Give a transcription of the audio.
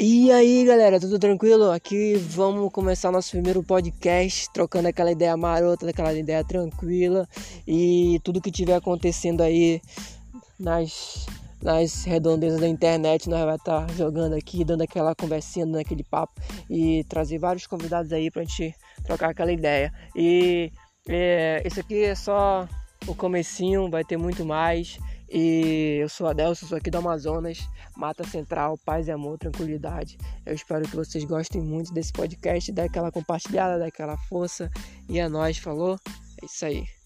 E aí galera, tudo tranquilo? Aqui vamos começar nosso primeiro podcast, trocando aquela ideia marota, aquela ideia tranquila e tudo que tiver acontecendo aí nas, nas redondezas da internet, nós vai estar tá jogando aqui, dando aquela conversinha, dando aquele papo e trazer vários convidados aí pra gente trocar aquela ideia. E é, esse aqui é só o comecinho, vai ter muito mais. E eu sou Adelson, sou aqui do Amazonas, Mata Central, paz e amor, tranquilidade. Eu espero que vocês gostem muito desse podcast, dá aquela compartilhada, dá aquela força. E é nóis, falou? É isso aí.